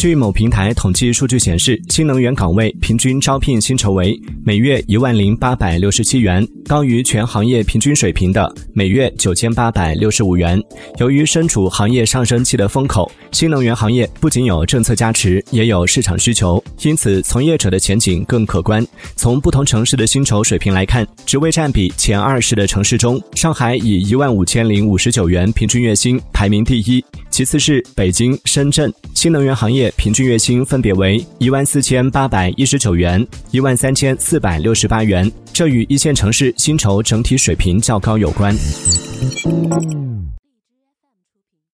据某平台统计数据显示，新能源岗位平均招聘薪酬为每月一万零八百六十七元，高于全行业平均水平的每月九千八百六十五元。由于身处行业上升期的风口，新能源行业不仅有政策加持，也有市场需求，因此从业者的前景更可观。从不同城市的薪酬水平来看，职位占比前二十的城市中，上海以一万五千零五十九元平均月薪排名第一。其次是北京、深圳，新能源行业平均月薪分别为一万四千八百一十九元、一万三千四百六十八元，这与一线城市薪酬整体水平较高有关。